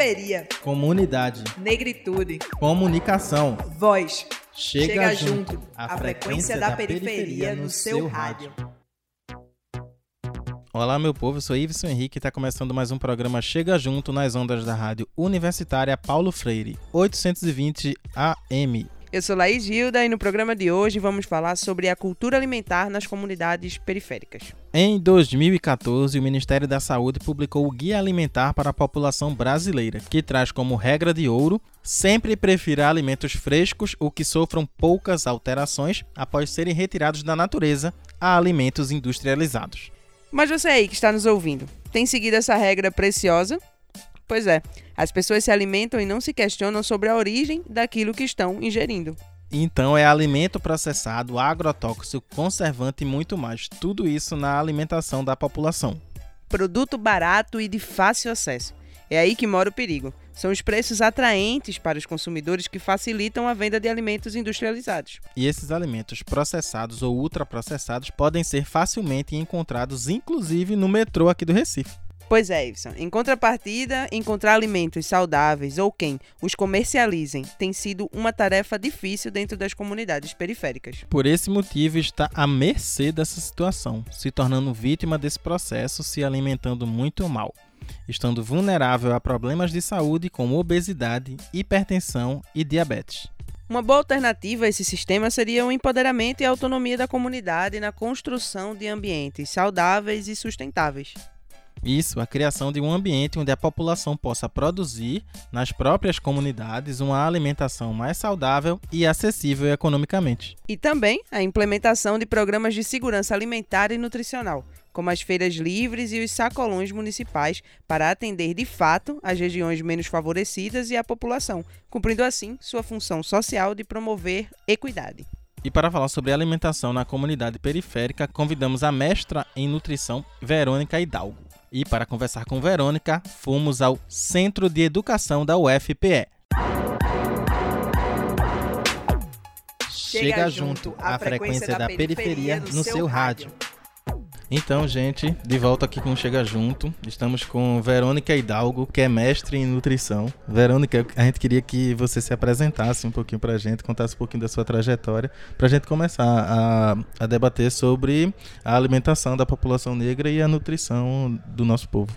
Periferia. Comunidade. Negritude. Comunicação. Voz. Chega, Chega junto. junto. A frequência da periferia no seu rádio. Olá, meu povo. Eu sou Iveson Henrique e está começando mais um programa Chega Junto nas ondas da rádio universitária Paulo Freire, 820 AM. Eu sou Laís Gilda e no programa de hoje vamos falar sobre a cultura alimentar nas comunidades periféricas. Em 2014, o Ministério da Saúde publicou o Guia Alimentar para a População Brasileira, que traz como regra de ouro sempre prefira alimentos frescos ou que sofram poucas alterações após serem retirados da natureza a alimentos industrializados. Mas você aí que está nos ouvindo, tem seguido essa regra preciosa? Pois é, as pessoas se alimentam e não se questionam sobre a origem daquilo que estão ingerindo. Então é alimento processado, agrotóxico, conservante e muito mais. Tudo isso na alimentação da população. Produto barato e de fácil acesso. É aí que mora o perigo. São os preços atraentes para os consumidores que facilitam a venda de alimentos industrializados. E esses alimentos processados ou ultraprocessados podem ser facilmente encontrados, inclusive no metrô aqui do Recife. Pois é, Iveson. Em contrapartida, encontrar alimentos saudáveis ou quem os comercializem tem sido uma tarefa difícil dentro das comunidades periféricas. Por esse motivo, está à mercê dessa situação, se tornando vítima desse processo, se alimentando muito mal, estando vulnerável a problemas de saúde como obesidade, hipertensão e diabetes. Uma boa alternativa a esse sistema seria o empoderamento e autonomia da comunidade na construção de ambientes saudáveis e sustentáveis. Isso, a criação de um ambiente onde a população possa produzir, nas próprias comunidades, uma alimentação mais saudável e acessível economicamente. E também a implementação de programas de segurança alimentar e nutricional, como as feiras livres e os sacolões municipais, para atender de fato as regiões menos favorecidas e a população, cumprindo assim sua função social de promover equidade. E para falar sobre alimentação na comunidade periférica, convidamos a mestra em nutrição Verônica Hidalgo. E para conversar com Verônica, fomos ao Centro de Educação da UFPE. Chega junto, a frequência da periferia no seu rádio. Então, gente, de volta aqui com Chega Junto. Estamos com Verônica Hidalgo, que é mestre em nutrição. Verônica, a gente queria que você se apresentasse um pouquinho pra gente, contasse um pouquinho da sua trajetória, pra gente começar a, a debater sobre a alimentação da população negra e a nutrição do nosso povo.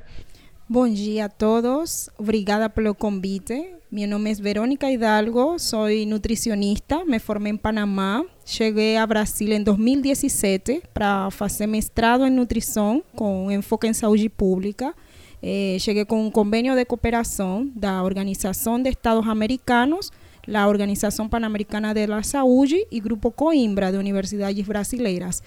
Bom dia a todos, obrigada pelo convite. Mi nombre es Verónica Hidalgo, soy nutricionista, me formé en Panamá, llegué a Brasil en 2017 para hacer mestrado en nutrición con enfoque en salud pública. Eh, llegué con un convenio de cooperación de la Organización de Estados Americanos, la Organización Panamericana de la Salud y Grupo Coimbra de Universidades Brasileiras.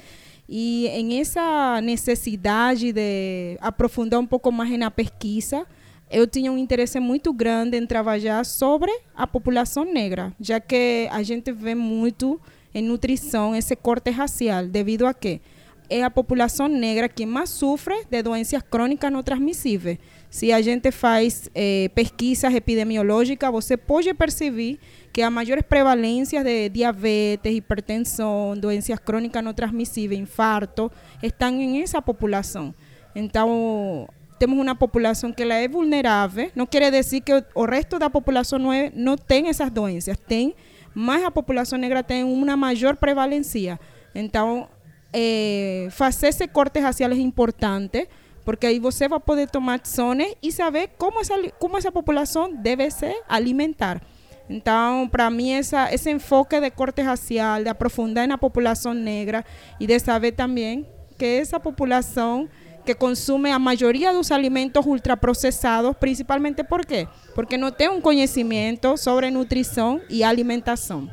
Y en esa necesidad de aprofundar un poco más en la pesquisa, eu tinha um interesse muito grande em trabalhar sobre a população negra, já que a gente vê muito em nutrição esse corte racial, devido a que é a população negra que mais sofre de doenças crônicas não transmissíveis. Se a gente faz eh, pesquisas epidemiológicas, você pode perceber que as maiores prevalências de diabetes, hipertensão, doenças crônicas não transmissíveis, infarto, estão em essa população. Então, temos uma população que ela é vulnerável, não quer dizer que o, o resto da população não, é, não tem essas doenças, tem, mas a população negra tem uma maior prevalência. Então, é, fazer esse corte racial é importante, porque aí você vai poder tomar ações e saber como essa, como essa população deve se alimentar. Então, para mim, essa, esse enfoque de corte racial, de aprofundar na população negra e de saber também que essa população que consume a maioria dos alimentos ultraprocessados, principalmente por quê? Porque não tem um conhecimento sobre nutrição e alimentação.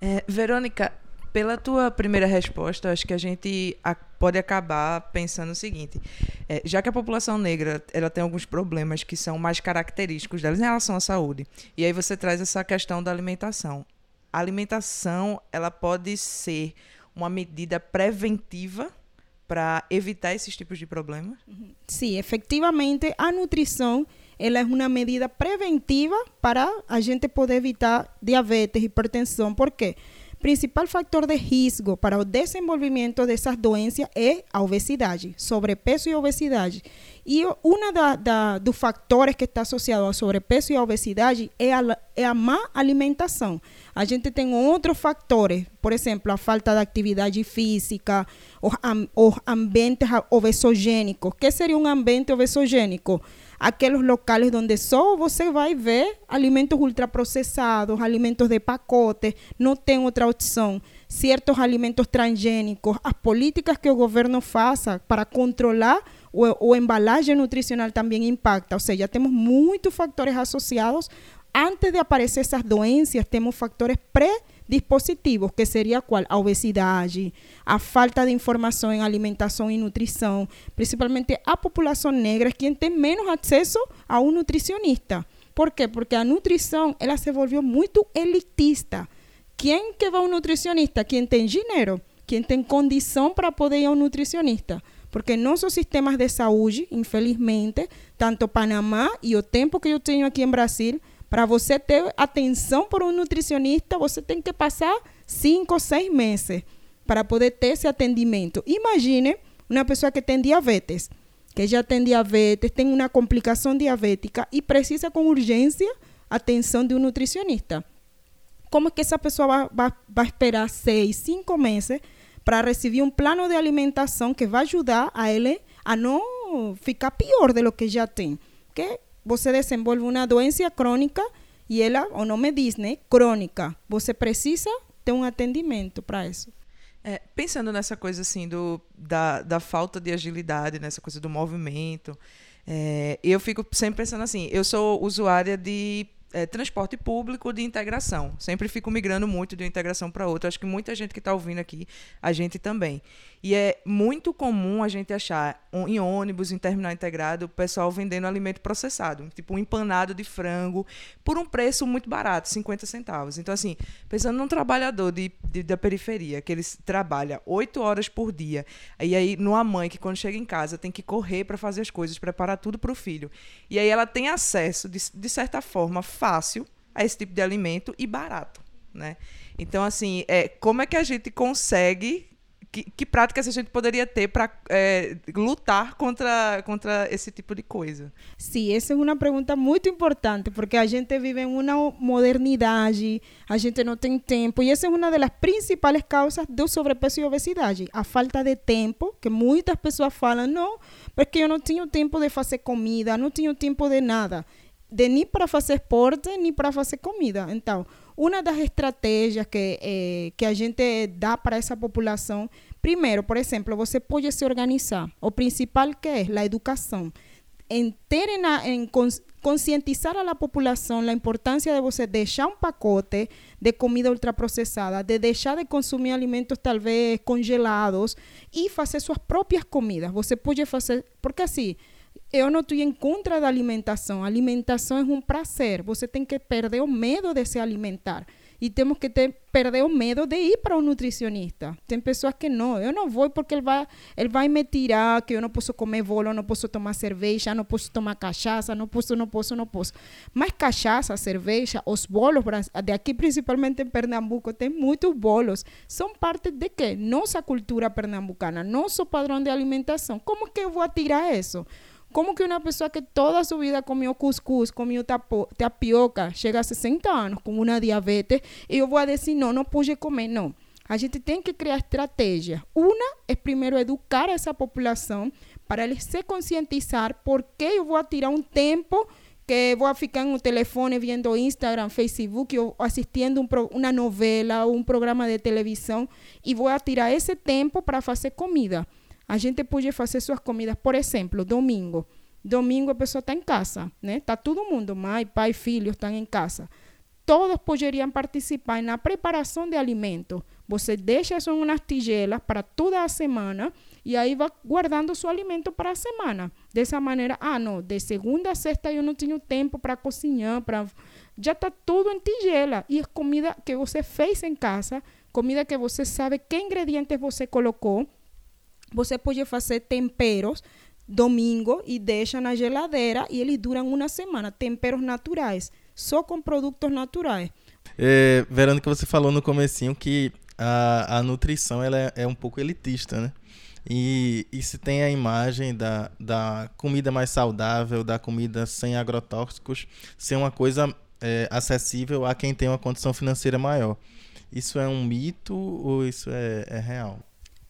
É, Verônica, pela tua primeira resposta, acho que a gente pode acabar pensando o seguinte: é, já que a população negra ela tem alguns problemas que são mais característicos delas em relação à saúde, e aí você traz essa questão da alimentação. A alimentação ela pode ser uma medida preventiva para evitar esses tipos de problemas? Sim, efetivamente, a nutrição ela é uma medida preventiva para a gente poder evitar diabetes, hipertensão. Por quê? Principal factor de risco para o desenvolvimento dessas doenças é a obesidade, sobrepeso e obesidade. E um dos fatores que está associado ao sobrepeso e à obesidade é a, é a má alimentação. A gente tem outros fatores, por exemplo, a falta de atividade física, os, os ambientes obesogênicos. O que seria um ambiente obesogênico? Aqueles locais onde só você vai ver alimentos ultraprocessados, alimentos de pacote, não tem outra opção. Certos alimentos transgênicos, as políticas que o governo faça para controlar o, o embalagem nutricional também impacta. Ou seja, temos muitos fatores associados. Antes de aparecer essas doenças, temos fatores pré dispositivos, que seria qual? A obesidade, a falta de informação em alimentação e nutrição, principalmente a população negra, quem tem menos acesso a um nutricionista. Por quê? Porque a nutrição ela se volviu muito elitista. Quem que vai a um nutricionista? Quem tem dinheiro, quem tem condição para poder ir a um nutricionista. Porque nossos sistemas de saúde, infelizmente, tanto Panamá e o tempo que eu tenho aqui em Brasil, para você ter atenção por um nutricionista, você tem que passar cinco, seis meses para poder ter esse atendimento. Imagine uma pessoa que tem diabetes, que já tem diabetes, tem uma complicação diabética e precisa com urgência atenção de um nutricionista. Como é que essa pessoa vai, vai, vai esperar seis, cinco meses para receber um plano de alimentação que vai ajudar a ele a não ficar pior de lo que já tem? Porque você desenvolve uma doença crônica e ela, o nome diz, né? Crônica. Você precisa ter um atendimento para isso. É, pensando nessa coisa assim do, da, da falta de agilidade, nessa coisa do movimento, é, eu fico sempre pensando assim, eu sou usuária de é, transporte público de integração. Sempre fico migrando muito de uma integração para outra. Acho que muita gente que está ouvindo aqui, a gente também. E é muito comum a gente achar em ônibus, em terminal integrado, o pessoal vendendo alimento processado, tipo um empanado de frango, por um preço muito barato, 50 centavos. Então, assim, pensando num trabalhador de, de da periferia, que ele trabalha oito horas por dia, e aí numa mãe que quando chega em casa tem que correr para fazer as coisas, preparar tudo para o filho. E aí ela tem acesso, de, de certa forma, fácil a esse tipo de alimento e barato. Né? Então, assim, é, como é que a gente consegue que, que práticas a gente poderia ter para é, lutar contra, contra esse tipo de coisa? Sim, essa é uma pergunta muito importante, porque a gente vive em uma modernidade, a gente não tem tempo, e essa é uma das principais causas do sobrepeso e obesidade. A falta de tempo, que muitas pessoas falam, não, porque eu não tenho tempo de fazer comida, não tenho tempo de nada, de nem para fazer esporte, nem para fazer comida. Então, uma das estratégias que, eh, que a gente dá para essa população, primeiro, por exemplo, você pode se organizar. O principal que é a educação. Em, ter na, em conscientizar a la população a importância de você deixar um pacote de comida ultraprocessada, de deixar de consumir alimentos talvez congelados e fazer suas próprias comidas. Você pode fazer, porque assim, eu não estou em contra da alimentação. A alimentação é um prazer. Você tem que perder o medo de se alimentar. E temos que ter, perder o medo de ir para um nutricionista. Tem pessoas que não. Eu não vou porque ele vai, ele vai me tirar que eu não posso comer bolo, não posso tomar cerveja, não posso tomar cachaça, não posso, não posso, não posso. Mas cachaça, cerveja, os bolos, de aqui principalmente em Pernambuco, tem muitos bolos. São parte de quê? Nossa cultura pernambucana, nosso padrão de alimentação. Como que eu vou tirar isso? Como que uma pessoa que toda sua vida comeu cuscuz, comeu tapioca, chega a 60 anos com uma diabetes e eu vou dizer, não, não pode comer, não. A gente tem que criar estratégia. Uma é primeiro educar essa população para eles se conscientizar por que eu vou tirar um tempo que vou ficar no telefone vendo Instagram, Facebook ou assistindo um uma novela ou um programa de televisão e vou tirar esse tempo para fazer comida. A gente pode fazer suas comidas, por exemplo, domingo. Domingo a pessoa está em casa, né? Está todo mundo, mãe, pai, filho, estão em casa. Todos poderiam participar na preparação de alimento. Você deixa isso em umas tigelas para toda a semana e aí vai guardando seu alimento para a semana. Dessa maneira, ah, não, de segunda a sexta eu não tenho tempo para cozinhar, para já está tudo em tigela e é comida que você fez em casa, comida que você sabe que ingredientes você colocou você pode fazer temperos domingo e deixa na geladeira e eles duram uma semana. Temperos naturais, só com produtos naturais. É, Verônica, você falou no comecinho que a, a nutrição ela é, é um pouco elitista, né? E, e se tem a imagem da, da comida mais saudável, da comida sem agrotóxicos, ser uma coisa é, acessível a quem tem uma condição financeira maior. Isso é um mito ou isso é, é real?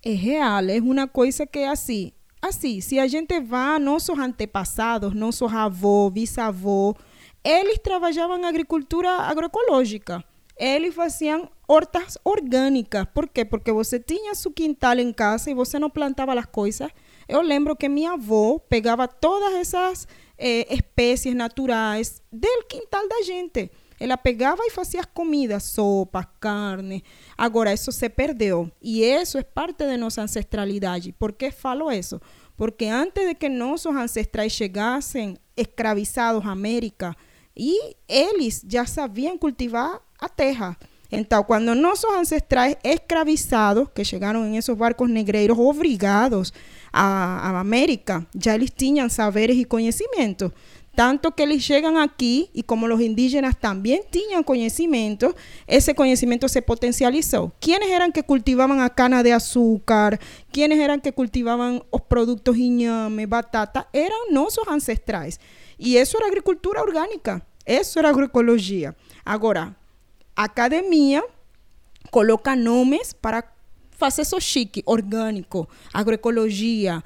É real, é uma coisa que é assim. Assim, se a gente vá, nossos antepassados, nossos avós, bisavós, eles trabalhavam agricultura agroecológica. Eles faziam hortas orgânicas. Por quê? Porque você tinha seu quintal em casa e você não plantava as coisas. Eu lembro que minha avó pegava todas essas eh, espécies naturais do quintal da gente. Ela pegava e fazia comida, sopa, carne. Agora, isso se perdeu. E isso é parte de nossa ancestralidade. Por que falo isso? Porque antes de que nossos ancestrais chegassem escravizados à América, e eles já sabiam cultivar a terra. Então, quando nossos ancestrais escravizados, que chegaram em esses barcos negreiros obrigados à América, já eles tinham saberes e conhecimentos. Tanto que eles chegam aqui y como los indígenas también tenían conocimiento, ese conocimiento se potencializó. ¿Quiénes eran que cultivaban a cana de azúcar? ¿Quiénes eran que cultivaban los productos iñame, batata? Eran nuestros ancestrales. Y eso era agricultura orgánica. Eso era agroecología. Ahora, academia coloca nombres para hacer eso chique, orgánico, agroecologia,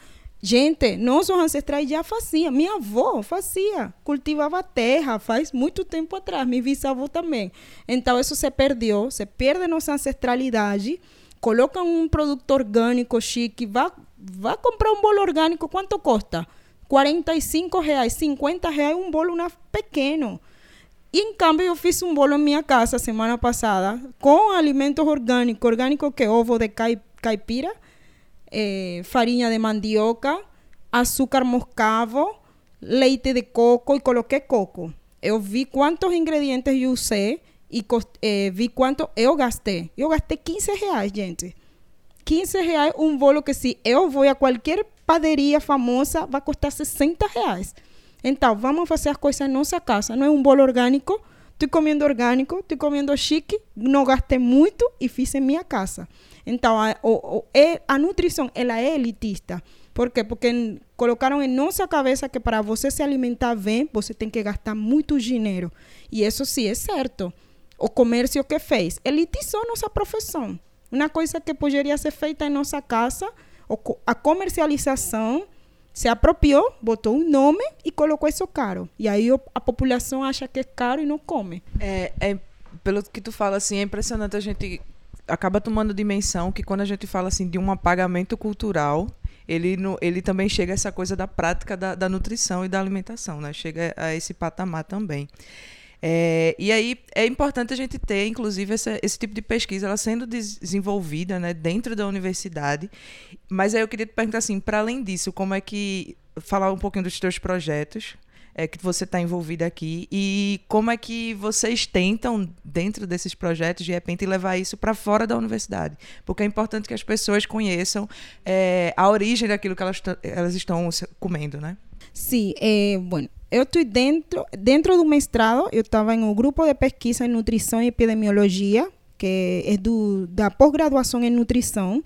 Gente, nossos ancestrais já faziam. Minha avó fazia, cultivava terra faz muito tempo atrás. Meu bisavô também. Então, isso se perdeu, se perde nossa ancestralidade. Coloca um produto orgânico chique, vá, vá comprar um bolo orgânico, quanto custa? 45 reais, 50 reais um bolo na, pequeno. E, em câmbio, eu fiz um bolo em minha casa semana passada com alimentos orgânicos. Orgânico que ovo de caipira eh, de mandioca, açúcar moscavo, leite de coco e coloquei coco. Eu vi quantos ingredientes eu usei e eh, vi quanto eu gastei. Eu gastei 15 reais, gente. 15 reais um bolo que se eu vou a qualquer padaria famosa vai custar 60 reais. Então, vamos fazer as coisas em nossa casa. Não é um bolo orgânico. Estou comendo orgânico, estou comendo chique, não gastei muito e fiz em minha casa. Então, a, a nutrição, ela é elitista. Por quê? Porque colocaram em nossa cabeça que para você se alimentar bem, você tem que gastar muito dinheiro. E isso sim é certo. O comércio que fez elitizou nossa profissão. Uma coisa que poderia ser feita em nossa casa, a comercialização se apropriou, botou um nome e colocou isso caro. E aí a população acha que é caro e não come. É, é pelo que tu fala assim, é impressionante a gente acaba tomando dimensão que quando a gente fala assim de um apagamento cultural, ele, no, ele também chega a essa coisa da prática da, da nutrição e da alimentação, né? Chega a esse patamar também. É, e aí é importante a gente ter, inclusive, essa, esse tipo de pesquisa ela sendo desenvolvida né, dentro da universidade. Mas aí eu queria te perguntar assim, para além disso, como é que falar um pouquinho dos teus projetos, é, que você está envolvida aqui e como é que vocês tentam, dentro desses projetos, de repente, levar isso para fora da universidade. Porque é importante que as pessoas conheçam é, a origem daquilo que elas, elas estão comendo, né? Sim, é, bueno, eu estou dentro, dentro do mestrado, eu estava em um grupo de pesquisa em nutrição e epidemiologia, que é do, da pós-graduação em nutrição,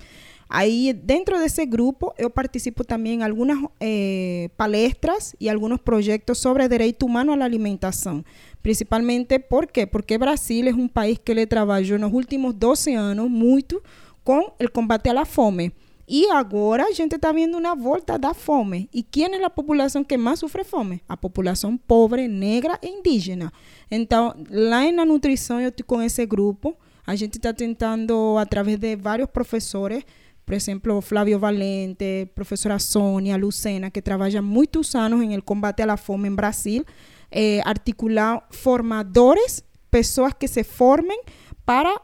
Aí, dentro desse grupo, eu participo também em algumas eh, palestras e alguns projetos sobre direito humano à alimentação. Principalmente, por quê? Porque Brasil é um país que ele trabalhou nos últimos 12 anos muito com o combate à fome. E agora a gente está vendo uma volta da fome. E quem é a população que mais sofre fome? A população pobre, negra e indígena. Então, lá na nutrição, eu estou com esse grupo. A gente está tentando, através de vários professores, por exemplo, Flávio Valente, professora Sônia Lucena, que trabalha muitos anos em el combate à fome em Brasil, eh, formadores, pessoas que se formem para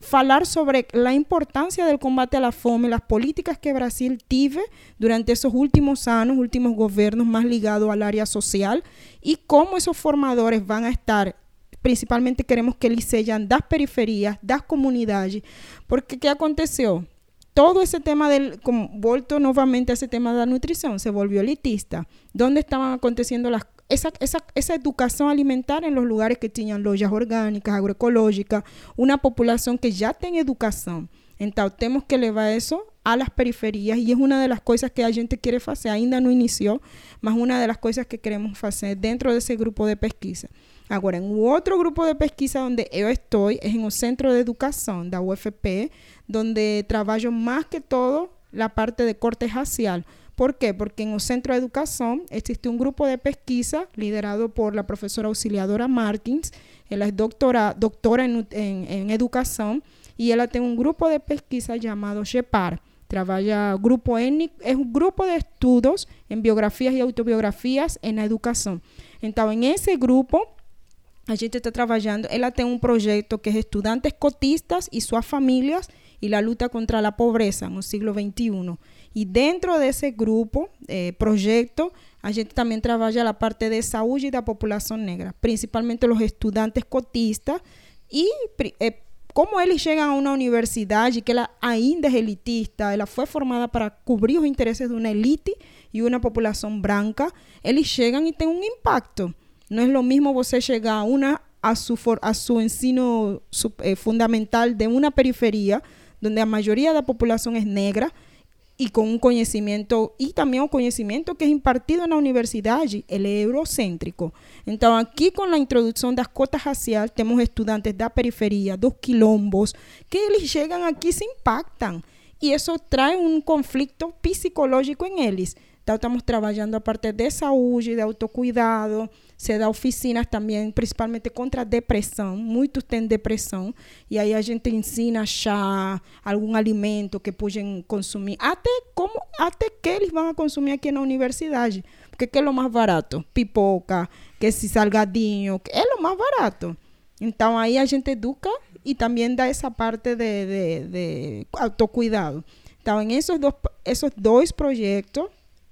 falar sobre a importância do combate à fome, as políticas que Brasil tive durante esses últimos anos, últimos governos mais ligados à área social e como esses formadores vão estar principalmente queremos que eles sejam das periferias, das comunidades, porque que aconteceu? Todo ese tema del, vuelto nuevamente a ese tema de la nutrición, se volvió elitista. ¿Dónde estaban aconteciendo las esa, esa, esa educación alimentaria en los lugares que tenían lojas orgánicas, agroecológicas, una población que ya tiene educación. Entonces, tenemos que llevar eso a las periferias y es una de las cosas que a gente quiere hacer. Ainda no inició, mas una de las cosas que queremos hacer dentro de ese grupo de pesquisa. Ahora, en otro grupo de pesquisa donde yo estoy es en el Centro de Educación la UFP, donde trabajo más que todo la parte de corte racial. ¿Por qué? Porque en el Centro de Educación existe un grupo de pesquisa liderado por la profesora auxiliadora Martins. Ella es doctora, doctora en, en educación y ella tiene un grupo de pesquisa llamado GEPAR. Trabaja grupo étnico, es un grupo de estudios en biografías y autobiografías en la educación. Entonces, en ese grupo, a gente está trabajando, ella tiene un proyecto que es estudiantes cotistas y sus familias y la lucha contra la pobreza en el siglo XXI. Y dentro de ese grupo, eh, proyecto, a gente también trabaja la parte de salud y de la población negra, principalmente los estudiantes cotistas y eh, como eles chegam a uma universidade que ela ainda é elitista, ela foi formada para cobrir os interesses de uma elite e uma população branca, eles chegam e têm um impacto. Não é o mesmo você chegar a, uma, a, su, a su ensino eh, fundamental de uma periferia, onde a maioria da população é negra, y con un conocimiento y también un conocimiento que es impartido en la universidad, el eurocéntrico. Entonces, aquí con la introducción de las cotas raciales, tenemos estudiantes de la periferia, dos quilombos, que ellos llegan aquí se impactan. Y eso trae un conflicto psicológico en ellos. Então, estamos trabalhando a parte de saúde, de autocuidado, se dá oficinas também, principalmente contra a depressão. Muitos têm depressão. E aí a gente ensina chá, algum alimento que podem consumir. Até como até que eles vão consumir aqui na universidade. Porque que é o mais barato? Pipoca, que esse salgadinho, que é o mais barato. Então aí a gente educa e também dá essa parte de, de, de autocuidado. Então, em esses dois, esses dois projetos,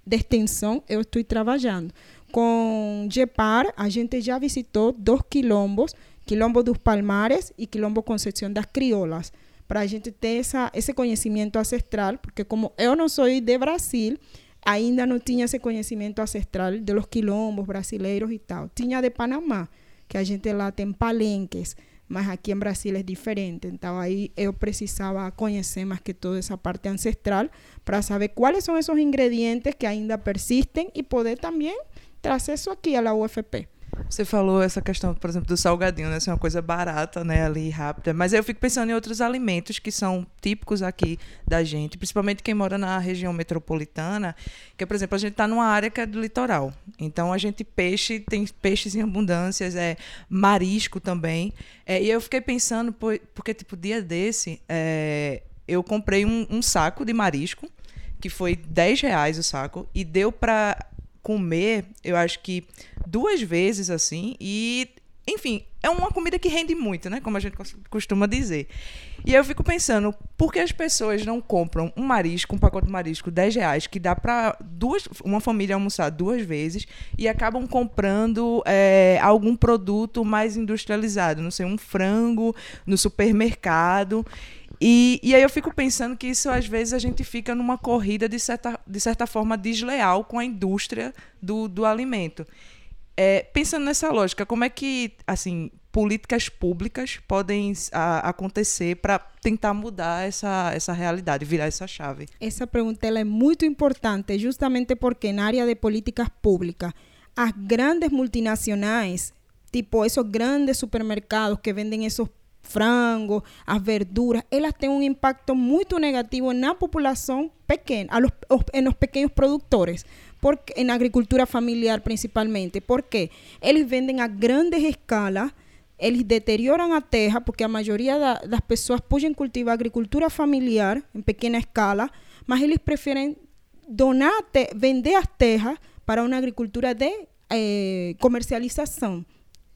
de extensão eu estou trabalhando. Com GEPAR, a gente já visitou dois quilombos, Quilombo dos Palmares e Quilombo Concepción das Criolas, para a gente ter essa, esse conhecimento ancestral, porque como eu não sou de Brasil, ainda não tinha esse conhecimento ancestral de los quilombos brasileiros e tal. Tinha de Panamá, que a gente lá tem palenques, mas aqui em Brasil é diferente. Então aí eu precisava conhecer mais que toda essa parte ancestral para saber quais são esses ingredientes que ainda persistem e poder também trazer isso aqui à UFP. Você falou essa questão, por exemplo, do salgadinho, né? Ser uma coisa barata, né? Ali, rápida. Mas eu fico pensando em outros alimentos que são típicos aqui da gente, principalmente quem mora na região metropolitana, que, por exemplo, a gente está numa área que é do litoral. Então, a gente peixe, tem peixes em abundâncias, é marisco também. É, e eu fiquei pensando, porque, tipo, dia desse, é, eu comprei um, um saco de marisco, que foi 10 reais o saco, e deu para comer, eu acho que duas vezes assim, e enfim, é uma comida que rende muito, né? Como a gente costuma dizer. E eu fico pensando, por que as pessoas não compram um marisco, um pacote de marisco, 10 reais, que dá para duas, uma família almoçar duas vezes, e acabam comprando é, algum produto mais industrializado, não sei, um frango no supermercado. E, e aí eu fico pensando que isso, às vezes, a gente fica numa corrida, de certa, de certa forma, desleal com a indústria do, do alimento. É, pensando nessa lógica, como é que, assim, políticas públicas podem a, acontecer para tentar mudar essa, essa realidade, virar essa chave? Essa pergunta é muito importante, justamente porque na área de políticas públicas, as grandes multinacionais, tipo esses grandes supermercados que vendem esses frango, as verduras, elas têm um impacto muito negativo na população pequena, a los, en los pequeños produtores, porque, en agricultura familiar principalmente. ¿Por qué? Eles vendem a grandes escalas, eles deterioram a terra, porque a maioria da, das pessoas podem cultivar agricultura familiar em pequena escala, mas eles preferem donar, vender as terras para uma agricultura de eh, comercialização.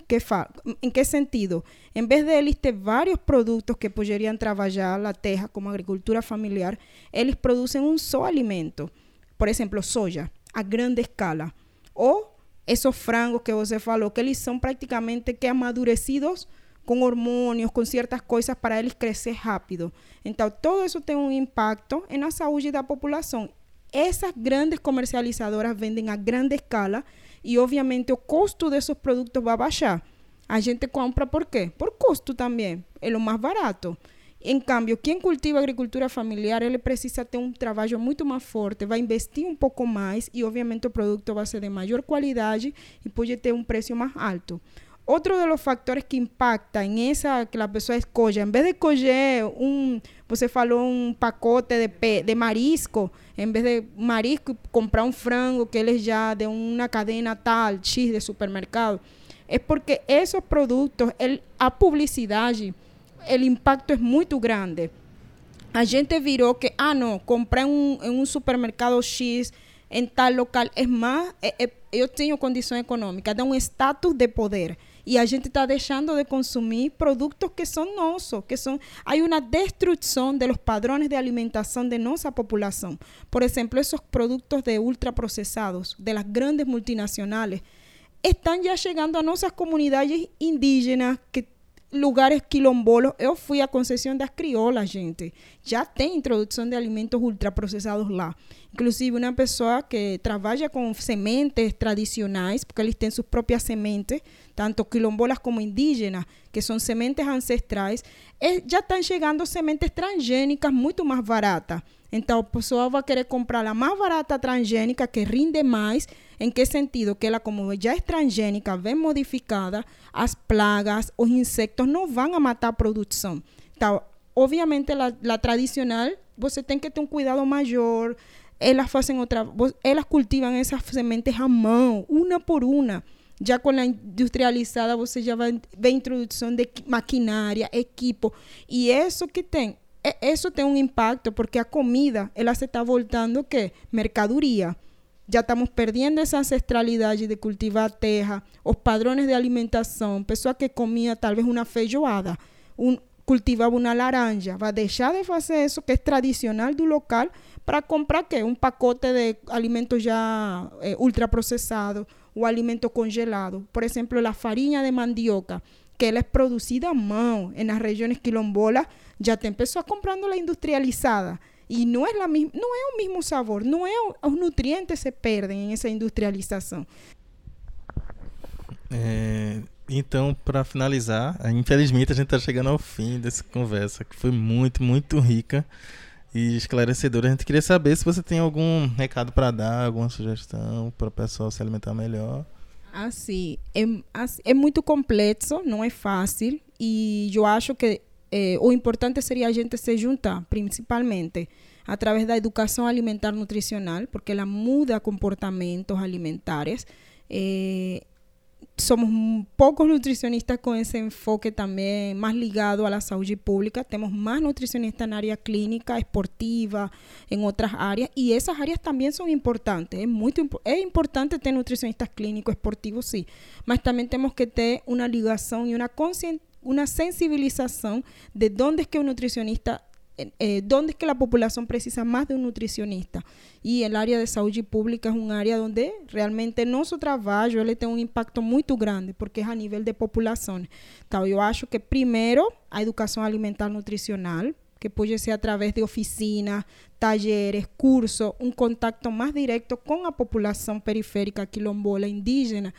Que fa ¿En qué sentido? En vez de eles ter vários produtos que poderiam trabalhar a terra como agricultura familiar, eles produzem um só alimento. Por exemplo, soja, a grande escala. Ou esses frangos que você falou, que eles são praticamente que amadurecidos com hormônios, com certas coisas para eles crescer rápido. Então, todo isso tem um impacto na saúde da população. Essas grandes comercializadoras vendem a grande escala e obviamente o custo desses produtos vai baixar. A gente compra por quê? Por custo também, é o mais barato. Em cambio, quem cultiva agricultura familiar, ele precisa ter um trabalho muito mais forte, vai investir um pouco mais e, obviamente, o produto vai ser de maior qualidade e pode ter um preço mais alto. Outro dos factores que impacta em essa que a pessoa escolhe, em vez de escolher um, você falou um pacote de, pe, de marisco, em vez de marisco comprar um frango que eles já de uma cadena tal, X de supermercado, é porque esses produtos, el, a publicidade o impacto é muito grande. A gente virou que, ah, não, comprei um, em um supermercado X, em tal local. É mais, é, é, eu tenho condição econômica, dá um status de poder. E a gente está deixando de consumir produtos que são nossos, que são... Há uma destruição dos padrões de alimentação de nossa população. Por exemplo, esses produtos de ultraprocessados, de las grandes multinacionales, estão já chegando a nossas comunidades indígenas que lugares quilombolos, eu fui à concessão das criolas, gente. Já tem introdução de alimentos ultraprocessados lá. Inclusive, uma pessoa que trabalha com sementes tradicionais, porque eles têm suas próprias sementes, tanto quilombolas como indígenas, que são sementes ancestrais, já estão chegando sementes transgênicas muito mais baratas. Então, a pessoa vai querer comprar a mais barata transgênica, que rinde mais, ¿En qué sentido? Que la ya es transgénica, ven modificada, as plagas, os insectos não vão a matar a produção. Então, obviamente, la, la tradicional, você tem que ter um cuidado maior. Elas fazem outra, elas cultivam essas sementes à mão, uma por uma. Já com a industrializada, você já vai ver introdução de maquinária, equipo. E isso que tem, isso tem um impacto, porque a comida, ela se está voltando o quê? Já estamos perdendo essa ancestralidade de cultivar terra, os padrões de alimentação. Pessoa que comia talvez uma feijoada, um, cultivava uma laranja, vai deixar de fazer isso que é tradicional do local para comprar quê? Um pacote de alimentos já eh, ultraprocessados ou alimento congelado. Por exemplo, a farinha de mandioca, que ela é produzida à mão nas regiões quilombolas, já tem pessoas comprando la industrializada. E não é, la, não é o mesmo sabor, não é os nutrientes se perdem nessa industrialização. É, então, para finalizar, infelizmente a gente está chegando ao fim dessa conversa, que foi muito, muito rica e esclarecedora. A gente queria saber se você tem algum recado para dar, alguma sugestão para o pessoal se alimentar melhor. Assim, é, assim, é muito complexo, não é fácil, e eu acho que eh, o importante seria a gente se juntar, principalmente através da educação alimentar nutricional, porque ela muda comportamentos alimentares. Eh, somos poucos nutricionistas com esse enfoque também mais ligado à saúde pública. Temos mais nutricionistas na área clínica, esportiva, em outras áreas, e essas áreas também são importantes. É muito é importante ter nutricionistas clínicos, esportivos, sim, mas também temos que ter uma ligação e uma consciência una sensibilización de dónde es que un nutricionista eh, eh, dónde es que la población precisa más de un nutricionista. Y el área de salud pública es un área donde realmente nuestro trabajo ele tem um impacto muito grande, porque es a nivel de población. Então, acho que primero a educación alimentar nutricional, que puede ser a través de oficinas, talleres, cursos, un contacto más directo con la población periférica quilombola, indígena,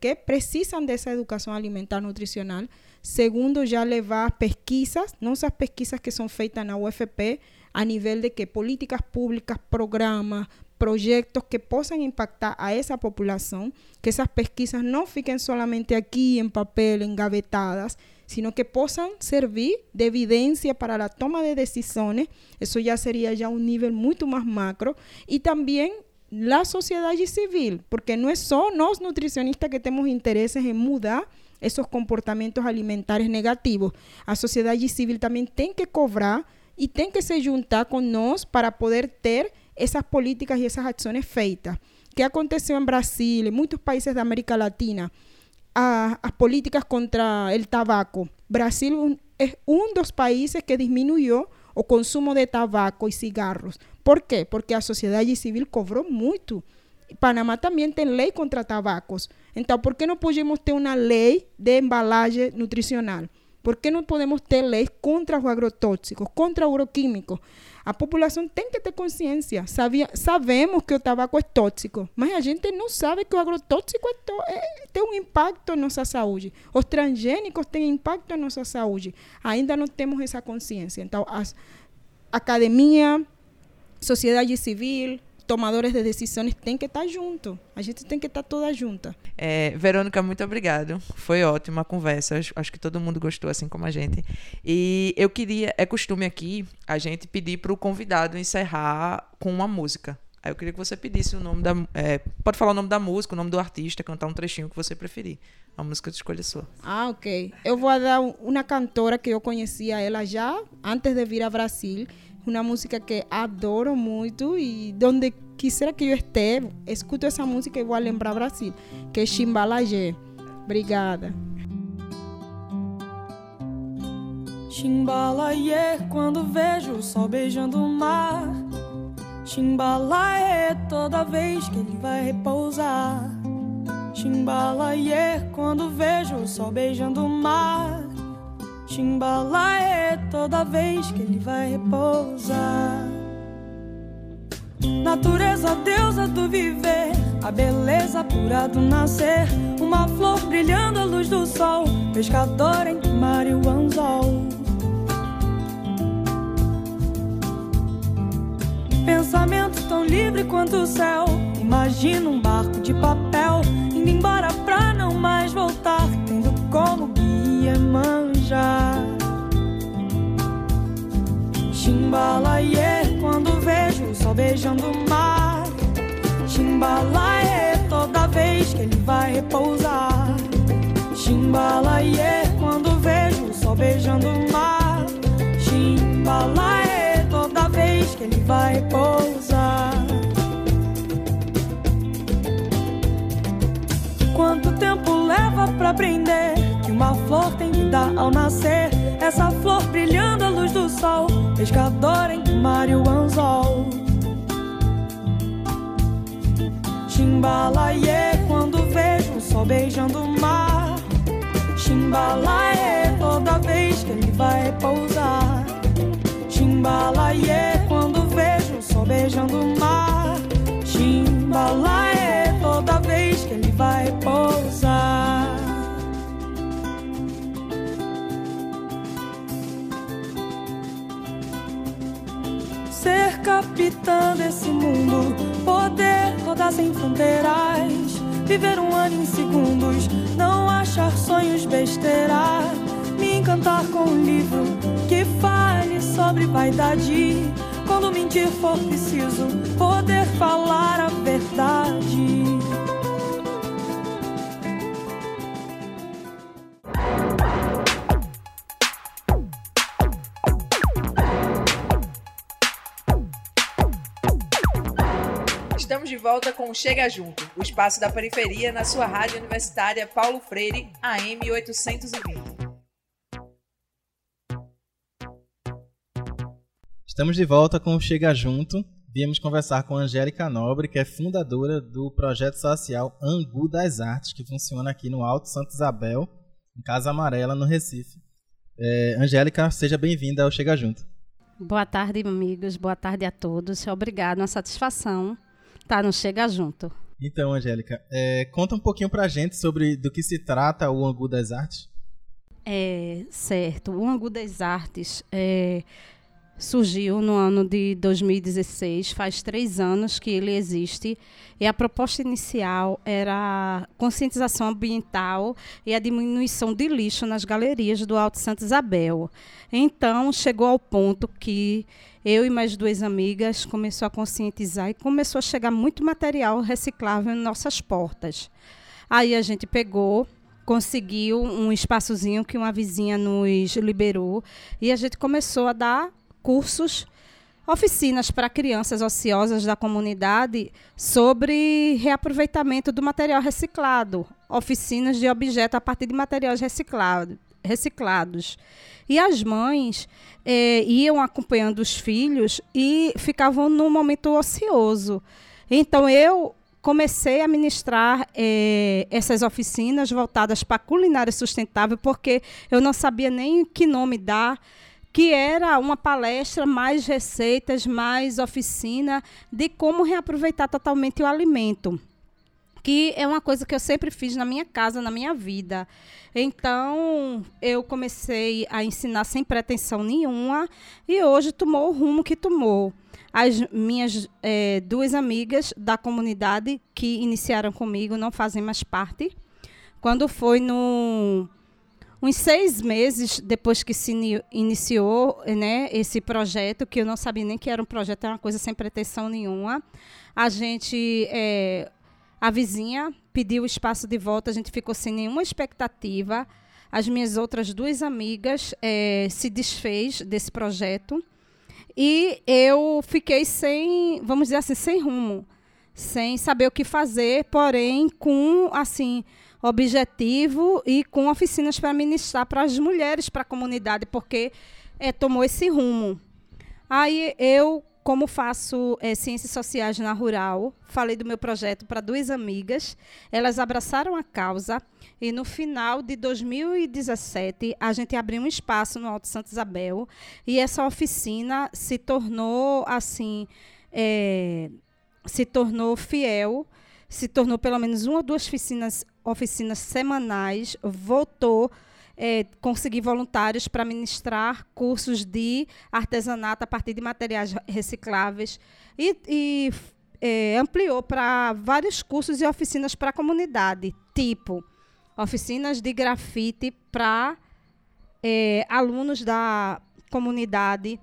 que precisan de esa educación alimentar nutricional. Segundo, já levar pesquisas, não essas pesquisas que são feitas na UFP, a nível de que políticas públicas, programas, projetos que possam impactar a essa população, que essas pesquisas não fiquem solamente aqui em papel, engavetadas, sino que possam servir de evidência para a toma de decisões. Isso já seria já um nível muito mais macro. E também a sociedade civil, porque não é só nós nutricionistas que temos interesses em mudar esos comportamientos alimentares negativos. A sociedade civil também tem que cobrar e tem que se juntar com nós para poder ter essas políticas e essas ações feitas. O que aconteceu em Brasil, em muitos países da América Latina, a, as políticas contra o tabaco. Brasil é um dos países que diminuiu o consumo de tabaco e cigarros. Por quê? Porque a sociedade civil cobrou muito. Panamá também tem lei contra tabacos. Então, por que não podemos ter uma lei de embalagem nutricional? Por que não podemos ter leis contra os agrotóxicos, contra o agroquímico? A população tem que ter consciência. Sabia, sabemos que o tabaco é tóxico, mas a gente não sabe que o agrotóxico é, é, tem um impacto na nossa saúde. Os transgênicos têm impacto na nossa saúde. Ainda não temos essa consciência. Então, academia, sociedade civil, tomadores de decisões têm que estar junto. A gente tem que estar toda junta. É, Verônica, muito obrigado. Foi ótima a conversa. Acho que todo mundo gostou, assim como a gente. E eu queria, é costume aqui, a gente pedir para o convidado encerrar com uma música. Aí eu queria que você pedisse o nome da. É, pode falar o nome da música, o nome do artista, cantar um trechinho que você preferir. A música de escolha sua. Ah, ok. Eu vou dar uma cantora que eu conhecia ela já antes de vir a Brasil uma música que adoro muito e onde quiser que eu esteja, escuto essa música e vou lembrar Brasil, que é Chimbalajé. Obrigada. Chimbalaie quando vejo o sol beijando o mar. Chimbalaie toda vez que ele vai repousar. Chimbalaie quando vejo o sol beijando o mar. Chimbalaê toda vez que ele vai repousar. Natureza, deusa do viver, a beleza pura do nascer. Uma flor brilhando à luz do sol, pescador o mar e o anzol. Pensamento tão livre quanto o céu. Imagina um barco de papel indo embora pra não mais voltar, Chimbalaie, quando vejo o sol beijando o mar. Chimbalaie, toda vez que ele vai repousar. Chimbalaie, quando vejo o sol beijando o mar. Chimbalaie, toda vez que ele vai repousar. Quanto tempo leva pra aprender? Uma flor tem vida ao nascer, essa flor brilhando à luz do sol, pescador entre o mar e o anzol. Chimbalaie, quando vejo o sol beijando o mar. Chimbalaie, toda vez que ele vai pousar. Chimbalaie, quando vejo o sol beijando o mar. Chimbalaie, toda vez que ele vai pousar. Capitã desse mundo, poder rodar sem fronteiras, viver um ano em segundos, não achar sonhos besteira, me encantar com um livro que fale sobre vaidade. Quando mentir for preciso, poder falar a verdade. De volta com Chega Junto, o espaço da periferia na sua rádio universitária Paulo Freire, AM 820. Estamos de volta com o Chega Junto. Viemos conversar com a Angélica Nobre, que é fundadora do projeto social Angu das Artes, que funciona aqui no Alto Santa Isabel, em Casa Amarela, no Recife. É, Angélica, seja bem-vinda ao Chega Junto. Boa tarde, amigos. Boa tarde a todos. Obrigada, uma satisfação Tá, não chega junto. Então, Angélica, é, conta um pouquinho pra gente sobre do que se trata o Angu das Artes. É, certo. O Angu das Artes é, surgiu no ano de 2016, faz três anos que ele existe, e a proposta inicial era a conscientização ambiental e a diminuição de lixo nas galerias do Alto Santa Isabel. Então, chegou ao ponto que eu e mais duas amigas começou a conscientizar e começou a chegar muito material reciclável em nossas portas. Aí a gente pegou, conseguiu um espaçozinho que uma vizinha nos liberou e a gente começou a dar cursos, oficinas para crianças ociosas da comunidade sobre reaproveitamento do material reciclado, oficinas de objeto a partir de materiais reciclado, reciclados. E as mães é, iam acompanhando os filhos e ficavam num momento ocioso. Então eu comecei a ministrar é, essas oficinas voltadas para culinária sustentável, porque eu não sabia nem que nome dar. que era uma palestra mais receitas, mais oficina de como reaproveitar totalmente o alimento que é uma coisa que eu sempre fiz na minha casa, na minha vida. Então, eu comecei a ensinar sem pretensão nenhuma e hoje tomou o rumo que tomou. As minhas é, duas amigas da comunidade que iniciaram comigo não fazem mais parte. Quando foi no uns seis meses depois que se iniciou né, esse projeto, que eu não sabia nem que era um projeto, era uma coisa sem pretensão nenhuma, a gente é, a vizinha pediu o espaço de volta, a gente ficou sem nenhuma expectativa. As minhas outras duas amigas é, se desfez desse projeto e eu fiquei sem, vamos dizer assim, sem rumo, sem saber o que fazer, porém com assim objetivo e com oficinas para ministrar para as mulheres, para a comunidade, porque é, tomou esse rumo. Aí eu como faço é, ciências sociais na Rural, falei do meu projeto para duas amigas. Elas abraçaram a causa e no final de 2017 a gente abriu um espaço no Alto Santa Isabel e essa oficina se tornou assim, é, se tornou fiel, se tornou pelo menos uma ou duas oficinas, oficinas semanais, voltou é, conseguir voluntários para ministrar cursos de artesanato a partir de materiais recicláveis e, e é, ampliou para vários cursos e oficinas para a comunidade, tipo oficinas de grafite para é, alunos da comunidade,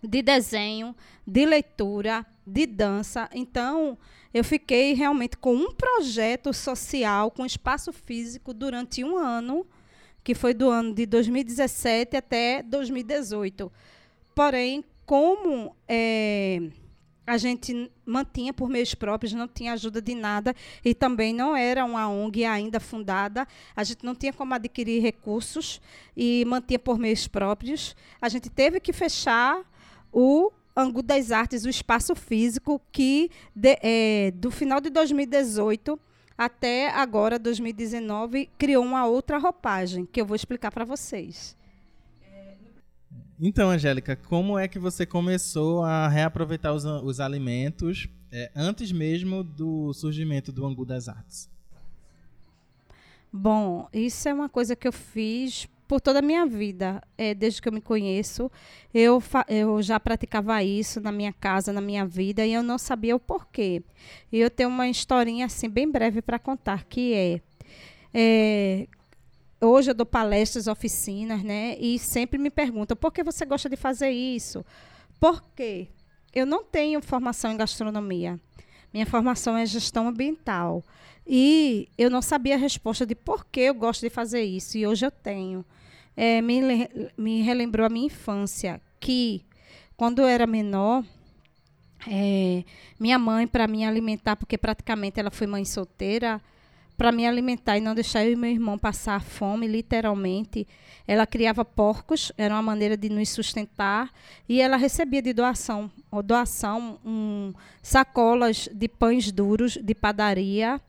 de desenho, de leitura, de dança. Então, eu fiquei realmente com um projeto social, com espaço físico durante um ano que foi do ano de 2017 até 2018. Porém, como é, a gente mantinha por meios próprios, não tinha ajuda de nada e também não era uma ONG ainda fundada, a gente não tinha como adquirir recursos e mantinha por meios próprios, a gente teve que fechar o Angu das Artes, o espaço físico, que de, é, do final de 2018 até agora, 2019, criou uma outra roupagem que eu vou explicar para vocês. Então, Angélica, como é que você começou a reaproveitar os, os alimentos é, antes mesmo do surgimento do Angu das Artes? Bom, isso é uma coisa que eu fiz por toda a minha vida, é, desde que eu me conheço, eu, eu já praticava isso na minha casa, na minha vida, e eu não sabia o porquê. E eu tenho uma historinha assim bem breve para contar, que é, é, hoje eu dou palestras, oficinas, né? E sempre me perguntam por que você gosta de fazer isso? Por quê? Eu não tenho formação em gastronomia. Minha formação é gestão ambiental. E eu não sabia a resposta de por que eu gosto de fazer isso. E hoje eu tenho. É, me, me relembrou a minha infância, que quando eu era menor, é, minha mãe, para me alimentar, porque praticamente ela foi mãe solteira, para me alimentar e não deixar eu e meu irmão passar fome, literalmente. Ela criava porcos, era uma maneira de nos sustentar, e ela recebia de doação, ou doação um, sacolas de pães duros de padaria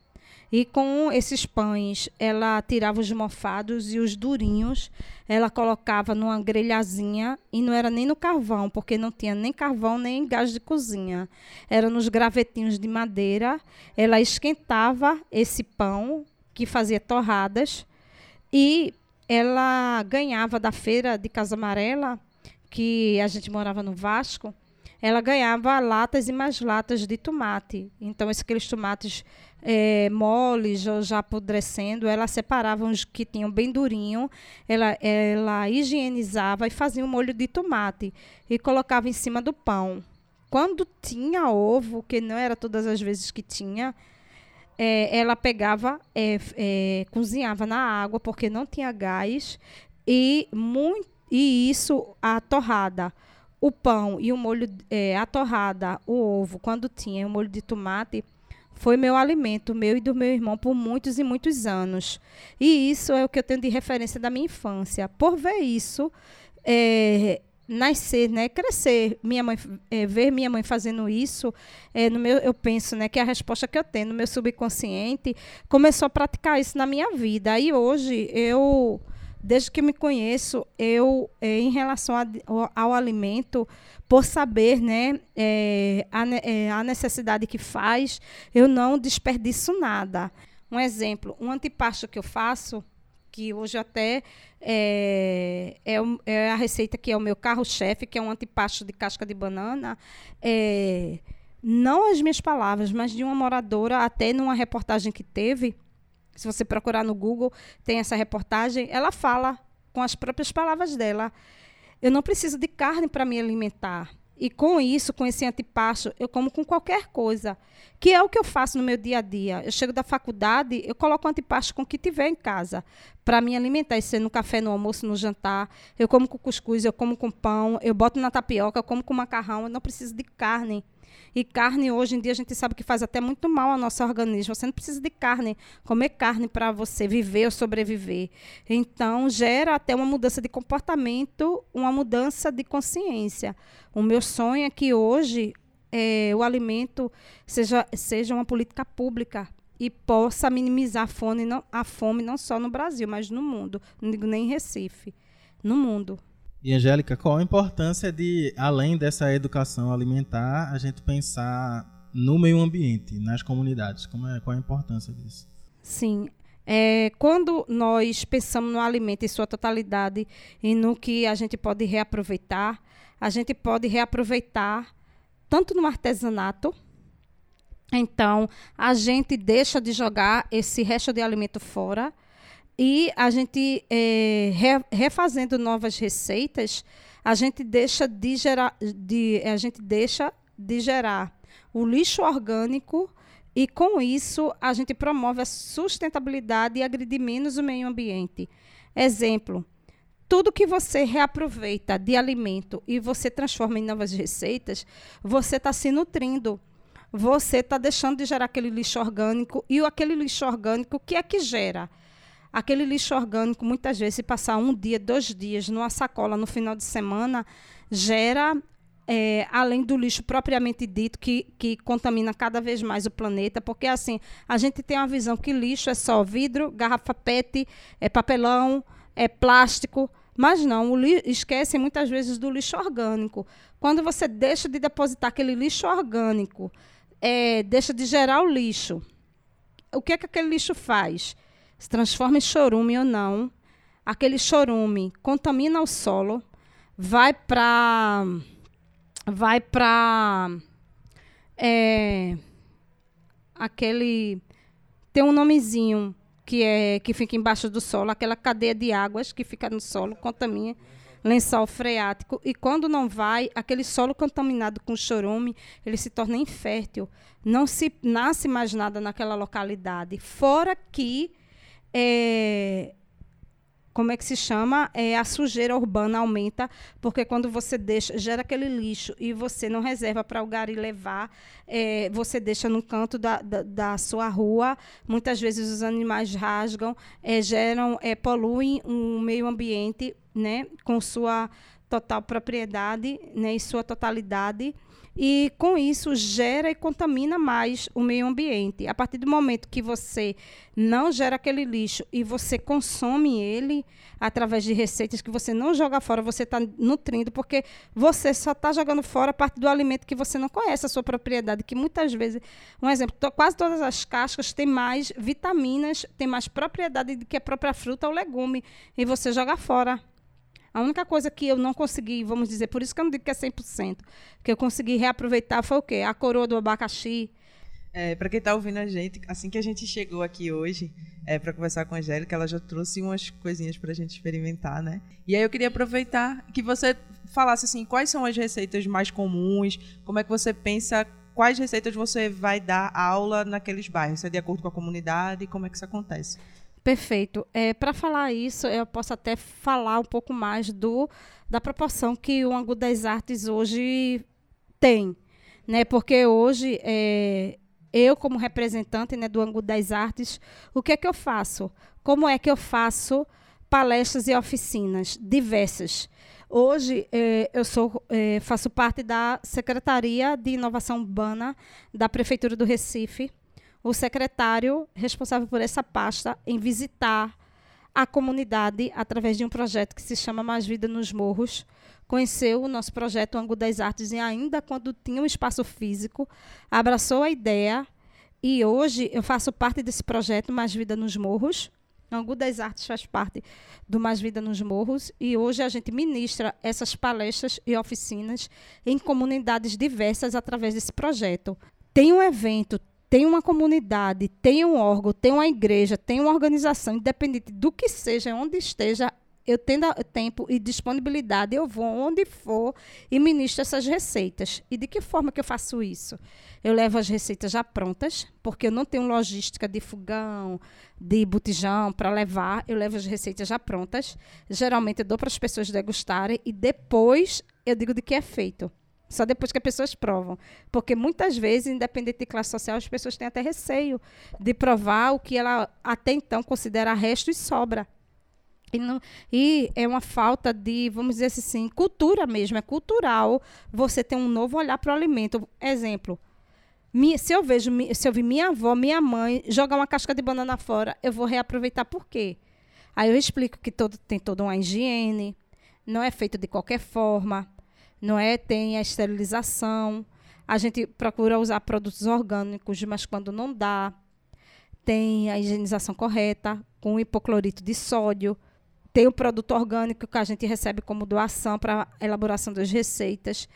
e com esses pães, ela tirava os mofados e os durinhos, ela colocava numa grelhazinha e não era nem no carvão, porque não tinha nem carvão nem gás de cozinha. Era nos gravetinhos de madeira. Ela esquentava esse pão que fazia torradas e ela ganhava da feira de Casa Amarela, que a gente morava no Vasco, ela ganhava latas e mais latas de tomate. Então, aqueles tomates é, moles já apodrecendo, ela separava os que tinham bem durinho, ela, ela higienizava e fazia um molho de tomate e colocava em cima do pão. Quando tinha ovo, que não era todas as vezes que tinha, é, ela pegava, é, é, cozinhava na água, porque não tinha gás, e, muito, e isso, a torrada o pão e o molho, é, a torrada, o ovo, quando tinha o molho de tomate, foi meu alimento, meu e do meu irmão, por muitos e muitos anos. E isso é o que eu tenho de referência da minha infância. Por ver isso, é, nascer, né, crescer, minha mãe, é, ver minha mãe fazendo isso, é, no meu, eu penso, né, que é a resposta que eu tenho no meu subconsciente começou a praticar isso na minha vida. E hoje eu desde que me conheço, eu, é, em relação a, ao, ao, alimento, por saber né, é, a, é, a necessidade que faz, eu não desperdiço nada. Um exemplo, um antipasto que eu faço, que hoje até é, é, é, a receita que é o meu carro-chefe, que é um antipasto de casca de banana. É, não as minhas palavras, mas de uma moradora, até numa reportagem que teve, se você procurar no Google, tem essa reportagem, ela fala com as próprias palavras dela. Eu não preciso de carne para me alimentar. E com isso, com esse antipasto, eu como com qualquer coisa, que é o que eu faço no meu dia a dia. Eu chego da faculdade, eu coloco antipasto com o que tiver em casa, para me alimentar, isso no café, no almoço, no jantar. Eu como com cuscuz, eu como com pão, eu boto na tapioca, eu como com macarrão, eu não preciso de carne. E carne, hoje em dia, a gente sabe que faz até muito mal ao nosso organismo. Você não precisa de carne, comer carne para você viver ou sobreviver. Então, gera até uma mudança de comportamento, uma mudança de consciência. O meu sonho é que hoje é, o alimento seja, seja uma política pública e possa minimizar a fome, não, a fome não só no Brasil, mas no mundo. Não digo nem em Recife, no mundo. E Angélica, qual a importância de, além dessa educação alimentar, a gente pensar no meio ambiente, nas comunidades? Como é, qual a importância disso? Sim. É, quando nós pensamos no alimento em sua totalidade e no que a gente pode reaproveitar, a gente pode reaproveitar tanto no artesanato, então a gente deixa de jogar esse resto de alimento fora e a gente, é, re, refazendo novas receitas, a gente deixa de gerar, de, a gente deixa de gerar o lixo orgânico e, com isso, a gente promove a sustentabilidade e agride menos o meio ambiente. Exemplo, tudo que você reaproveita de alimento e você transforma em novas receitas, você está se nutrindo. Você está deixando de gerar aquele lixo orgânico. E aquele lixo orgânico, que é que gera? Aquele lixo orgânico, muitas vezes, se passar um dia, dois dias numa sacola no final de semana, gera, é, além do lixo propriamente dito, que, que contamina cada vez mais o planeta, porque assim, a gente tem uma visão que lixo é só vidro, garrafa PET, é papelão, é plástico. Mas não, esquecem muitas vezes do lixo orgânico. Quando você deixa de depositar aquele lixo orgânico, é, deixa de gerar o lixo, o que é que aquele lixo faz? Se transforma em chorume ou não, aquele chorume contamina o solo, vai para vai para é, aquele tem um nomezinho que é que fica embaixo do solo, aquela cadeia de águas que fica no solo, contamina lençol freático e quando não vai, aquele solo contaminado com chorume, ele se torna infértil. Não se nasce mais nada naquela localidade, fora que é, como é que se chama? É, a sujeira urbana aumenta, porque quando você deixa, gera aquele lixo e você não reserva para o gari levar, é, você deixa no canto da, da, da, sua rua, muitas vezes os animais rasgam, é, geram, é, poluem o meio ambiente né, com sua total propriedade né, e sua totalidade e com isso gera e contamina mais o meio ambiente. A partir do momento que você não gera aquele lixo e você consome ele através de receitas que você não joga fora, você está nutrindo, porque você só está jogando fora a parte do alimento que você não conhece a sua propriedade, que muitas vezes, um exemplo, quase todas as cascas têm mais vitaminas, têm mais propriedade do que a própria fruta ou legume, e você joga fora. A única coisa que eu não consegui, vamos dizer, por isso que eu não digo que é 100%, que eu consegui reaproveitar foi o quê? A coroa do abacaxi. É, para quem está ouvindo a gente, assim que a gente chegou aqui hoje é, para conversar com a Angélica, ela já trouxe umas coisinhas para a gente experimentar, né? E aí eu queria aproveitar que você falasse assim, quais são as receitas mais comuns, como é que você pensa quais receitas você vai dar aula naqueles bairros? Se é de acordo com a comunidade? Como é que isso acontece? Perfeito. É, Para falar isso, eu posso até falar um pouco mais do da proporção que o Angu das Artes hoje tem. Né? Porque hoje, é, eu, como representante né, do Angu das Artes, o que é que eu faço? Como é que eu faço palestras e oficinas diversas? Hoje, é, eu sou, é, faço parte da Secretaria de Inovação Urbana da Prefeitura do Recife o secretário responsável por essa pasta em visitar a comunidade através de um projeto que se chama Mais Vida nos Morros. Conheceu o nosso projeto Angu das Artes e ainda quando tinha um espaço físico, abraçou a ideia e hoje eu faço parte desse projeto Mais Vida nos Morros. Angu das Artes faz parte do Mais Vida nos Morros e hoje a gente ministra essas palestras e oficinas em comunidades diversas através desse projeto. Tem um evento, tem uma comunidade, tem um órgão, tem uma igreja, tem uma organização, independente do que seja, onde esteja, eu tendo tempo e disponibilidade, eu vou onde for e ministro essas receitas. E de que forma que eu faço isso? Eu levo as receitas já prontas, porque eu não tenho logística de fogão, de botijão para levar. Eu levo as receitas já prontas. Geralmente eu dou para as pessoas degustarem e depois eu digo de que é feito. Só depois que as pessoas provam. Porque muitas vezes, independente de classe social, as pessoas têm até receio de provar o que ela até então considera resto e sobra. E, não, e é uma falta de, vamos dizer assim, cultura mesmo, é cultural você ter um novo olhar para o alimento. Exemplo, se eu vejo, se eu vi minha avó, minha mãe jogar uma casca de banana fora, eu vou reaproveitar por quê? Aí eu explico que todo, tem toda uma higiene, não é feito de qualquer forma não é? Tem a esterilização. A gente procura usar produtos orgânicos, mas quando não dá, tem a higienização correta com hipoclorito de sódio. Tem o produto orgânico que a gente recebe como doação para elaboração das receitas.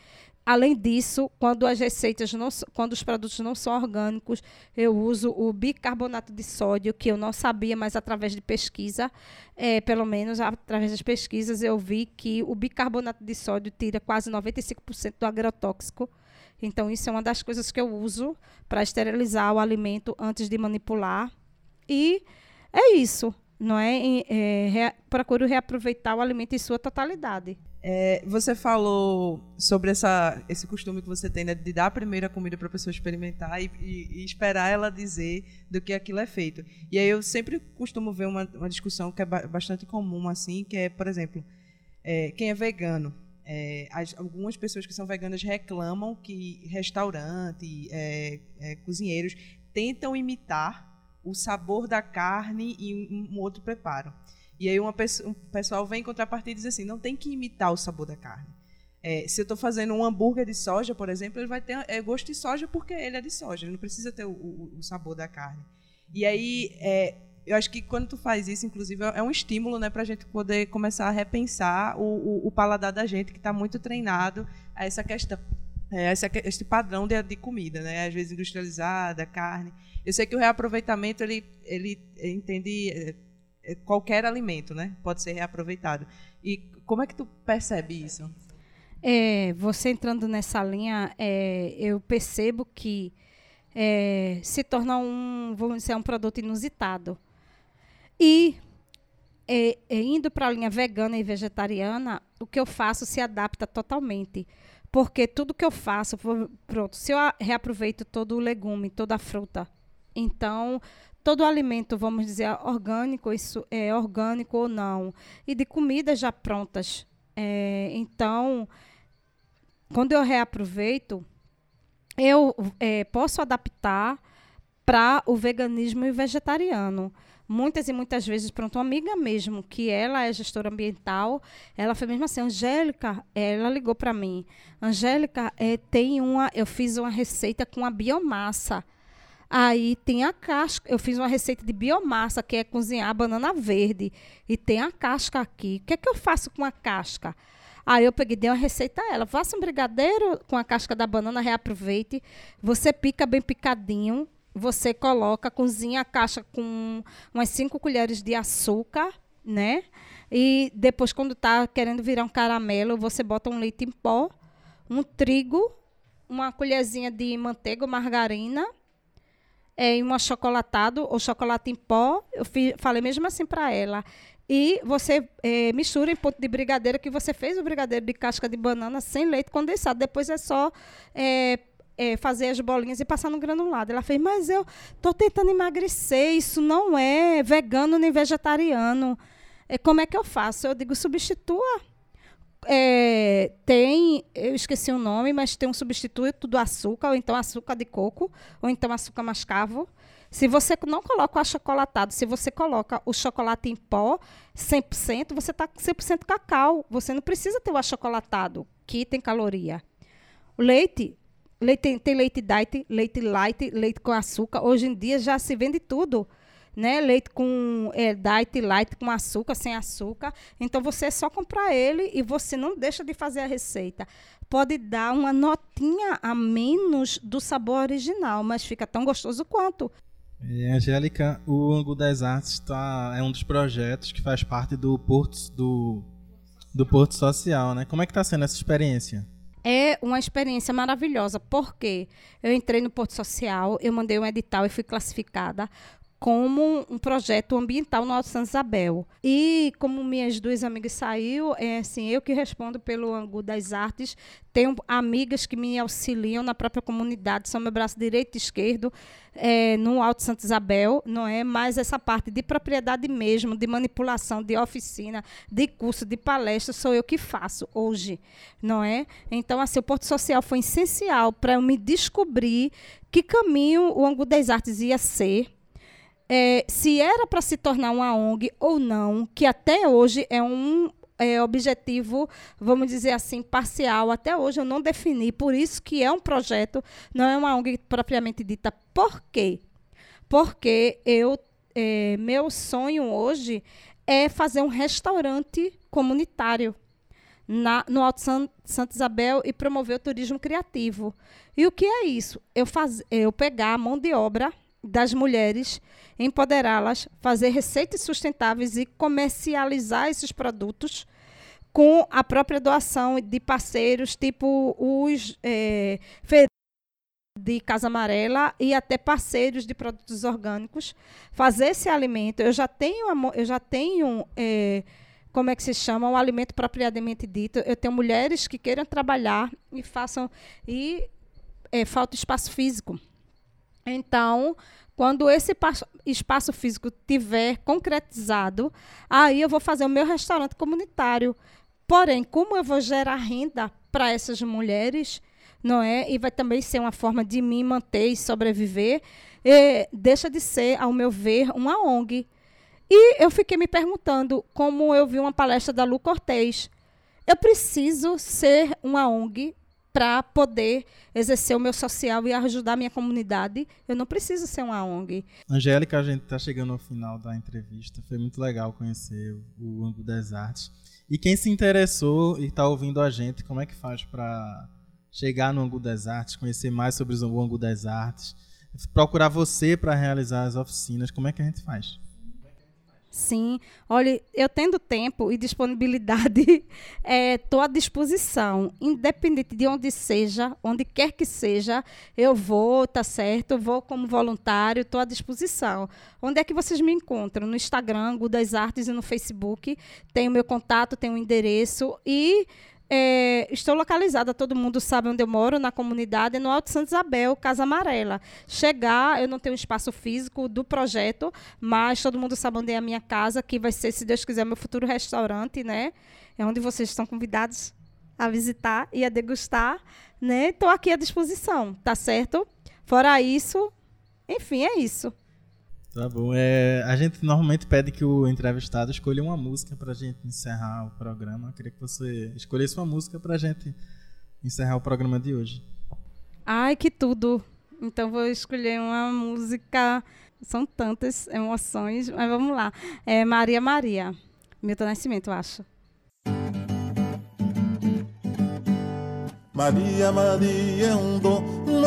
Além disso, quando as receitas não, quando os produtos não são orgânicos, eu uso o bicarbonato de sódio, que eu não sabia, mas através de pesquisa, é, pelo menos através das pesquisas, eu vi que o bicarbonato de sódio tira quase 95% do agrotóxico. Então, isso é uma das coisas que eu uso para esterilizar o alimento antes de manipular. E é isso, não é? é re, procuro reaproveitar o alimento em sua totalidade. É, você falou sobre essa, esse costume que você tem né, de dar a primeira comida para a pessoa experimentar e, e, e, esperar ela dizer do que aquilo é feito. E aí eu sempre costumo ver uma, uma discussão que é ba bastante comum, assim, que é, por exemplo, é, quem é vegano. É, as, algumas pessoas que são veganas reclamam que restaurante, é, é, cozinheiros tentam imitar o sabor da carne um, um outro preparo. E aí uma pessoa, um pessoal vem em contrapartida e diz assim, não tem que imitar o sabor da carne. É, se eu estou fazendo um hambúrguer de soja, por exemplo, ele vai ter é, gosto de soja porque ele é de soja, ele não precisa ter o, o, o sabor da carne. E aí, é, eu acho que quando tu faz isso, inclusive, é um estímulo né, para a gente poder começar a repensar o, o, paladar da gente, que está muito treinado a essa questão, é, esse, esse padrão de, de, comida, né? às vezes industrializada, carne. Eu sei que o reaproveitamento ele, ele entende é, é, qualquer alimento, né? Pode ser reaproveitado. E como é que tu percebe isso? É, você entrando nessa linha, é, eu percebo que é, se torna um, vamos dizer, um produto inusitado. E é, é, indo para a linha vegana e vegetariana, o que eu faço se adapta totalmente. Porque tudo que eu faço, pronto, se eu reaproveito todo o legume, toda a fruta, então todo alimento, vamos dizer, orgânico, isso é orgânico ou não, e de comidas já prontas. É, então, quando eu reaproveito, eu é, posso adaptar para o veganismo e vegetariano. Muitas e muitas vezes, pronto, uma amiga mesmo, que ela é gestora ambiental, ela foi mesmo assim, Angélica, ela ligou para mim, Angélica, é, tem uma, eu fiz uma receita com a biomassa, Aí tem a casca. Eu fiz uma receita de biomassa, que é cozinhar banana verde. E tem a casca aqui. O que é que eu faço com a casca? Aí eu peguei, dei uma receita a ela. Faça um brigadeiro com a casca da banana, reaproveite. Você pica bem picadinho. Você coloca, cozinha a casca com umas 5 colheres de açúcar, né? E depois, quando está querendo virar um caramelo, você bota um leite em pó, um trigo, uma colherzinha de manteiga ou margarina é, em um achocolatado ou chocolate em pó. Eu fiz, falei mesmo assim para ela. E você é, mistura em ponto de brigadeiro, que você fez o brigadeiro de casca de banana sem leite condensado. Depois é só é, é, fazer as bolinhas e passar no granulado. Ela fez, mas eu estou tentando emagrecer, isso não é vegano nem vegetariano. É, como é que eu faço? Eu digo, substitua é, tem, eu esqueci o nome, mas tem um substituto do açúcar, ou então açúcar de coco, ou então açúcar mascavo. Se você não coloca o achocolatado, se você coloca o chocolate em pó 100%, você está com 100% cacau. Você não precisa ter o achocolatado, que tem caloria. O leite, leite tem leite diet, leite light, leite com açúcar. Hoje em dia já se vende tudo. Né? Leite com é, diet, light com açúcar, sem açúcar. Então você é só comprar ele e você não deixa de fazer a receita. Pode dar uma notinha a menos do sabor original, mas fica tão gostoso quanto. E, Angélica, o Angu das Artes tá, é um dos projetos que faz parte do Porto, do, do Porto Social, né? Como é que está sendo essa experiência? É uma experiência maravilhosa, porque eu entrei no Porto Social, eu mandei um edital e fui classificada como um projeto ambiental no Alto Santa Isabel. E como minhas duas amigas saiu, é assim, eu que respondo pelo ângulo das artes, tenho amigas que me auxiliam na própria comunidade, são meu braço direito e esquerdo é, no Alto Santa Isabel, não é? Mas essa parte de propriedade mesmo, de manipulação, de oficina, de curso, de palestra, sou eu que faço hoje, não é? Então, assim, o Porto Social foi essencial para eu me descobrir que caminho o ângulo das artes ia ser, é, se era para se tornar uma ONG ou não, que até hoje é um é, objetivo, vamos dizer assim, parcial. Até hoje eu não defini, por isso que é um projeto, não é uma ONG propriamente dita. Por quê? Porque eu, é, meu sonho hoje é fazer um restaurante comunitário. Na, no Alto San, Santa Isabel e promover o turismo criativo. E o que é isso? Eu, faz, eu pegar a mão de obra das mulheres, empoderá-las, fazer receitas sustentáveis e comercializar esses produtos com a própria doação de parceiros, tipo os é, de Casa Amarela e até parceiros de produtos orgânicos, fazer esse alimento. Eu já tenho, eu já tenho é, como é que se chama, um alimento propriamente dito. Eu tenho mulheres que queiram trabalhar e façam e é, falta espaço físico. Então, quando esse espaço físico tiver concretizado, aí eu vou fazer o meu restaurante comunitário. Porém, como eu vou gerar renda para essas mulheres, não é? E vai também ser uma forma de me manter e sobreviver, e deixa de ser, ao meu ver, uma ONG. E eu fiquei me perguntando, como eu vi uma palestra da Lu Cortez, eu preciso ser uma ONG para poder exercer o meu social e ajudar a minha comunidade. Eu não preciso ser uma ONG. Angélica, a gente está chegando ao final da entrevista. Foi muito legal conhecer o Ângulo das Artes. E quem se interessou e está ouvindo a gente, como é que faz para chegar no Ângulo das Artes, conhecer mais sobre o Ângulo das Artes, procurar você para realizar as oficinas, como é que a gente faz? Sim, olha, eu tendo tempo e disponibilidade, estou é, à disposição, independente de onde seja, onde quer que seja, eu vou, tá certo? Vou como voluntário, estou à disposição. Onde é que vocês me encontram? No Instagram, Gudas Artes e no Facebook. Tem o meu contato, tem o endereço e é, estou localizada, todo mundo sabe onde eu moro, na comunidade, no Alto Santa Isabel, Casa Amarela. Chegar, eu não tenho espaço físico do projeto, mas todo mundo sabe onde é a minha casa, que vai ser, se Deus quiser, meu futuro restaurante, né? É onde vocês estão convidados a visitar e a degustar, né? Estou aqui à disposição, tá certo? Fora isso, enfim, é isso. Tá bom. É, a gente normalmente pede que o entrevistado escolha uma música pra gente encerrar o programa. Eu queria que você escolhesse uma música pra gente encerrar o programa de hoje. Ai, que tudo! Então vou escolher uma música. São tantas emoções, mas vamos lá. É Maria Maria. Milton Nascimento, eu acho. Maria, Maria é um dom,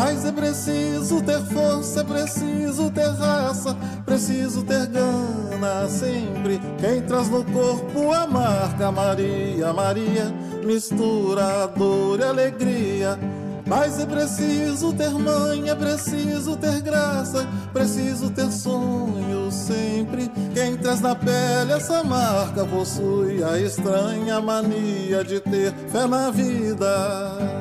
Mas é preciso ter força, é preciso ter raça, preciso ter gana sempre. Quem traz no corpo a marca Maria, Maria, mistura dor e alegria. Mas é preciso ter mãe, é preciso ter graça, preciso ter sonho sempre. Quem traz na pele essa marca possui a estranha mania de ter fé na vida.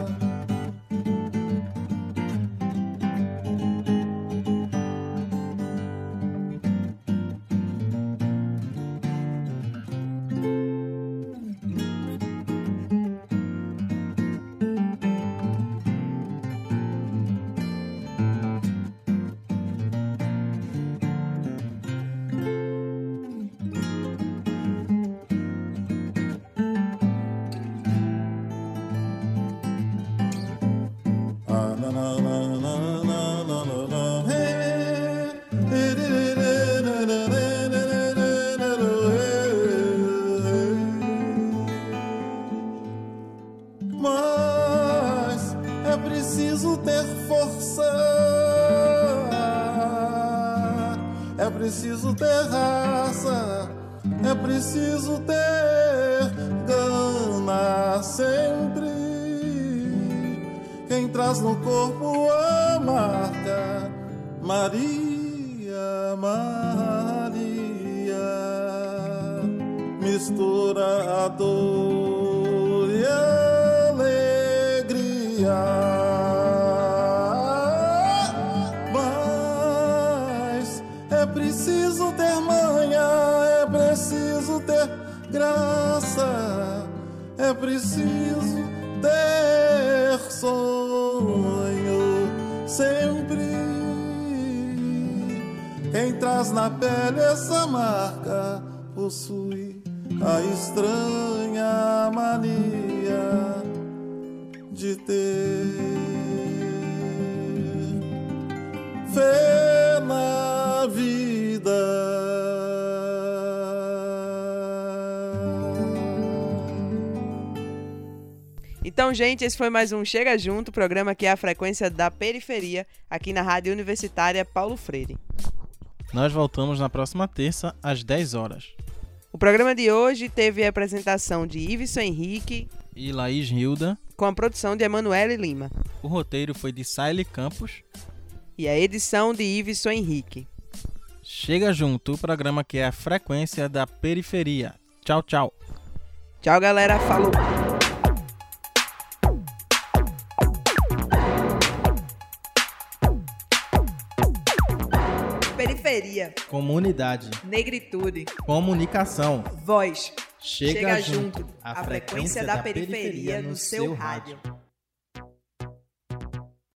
mistura e alegria. Mas é preciso ter manha, é preciso ter graça, é preciso ter sonho sempre. Quem traz na pele essa marca possui. Então, gente, esse foi mais um Chega Junto, programa que é a frequência da periferia, aqui na Rádio Universitária Paulo Freire. Nós voltamos na próxima terça, às 10 horas. O programa de hoje teve a apresentação de Iveson Henrique e Laís Hilda, com a produção de Emanuele Lima. O roteiro foi de Saile Campos e a edição de Iveson Henrique. Chega junto, o programa que é a frequência da periferia. Tchau, tchau. Tchau, galera. Falou. Periferia. Comunidade. Negritude. Comunicação. Voz. Chega, Chega junto. A, frequência, frequência da, da periferia, periferia no seu rádio. rádio.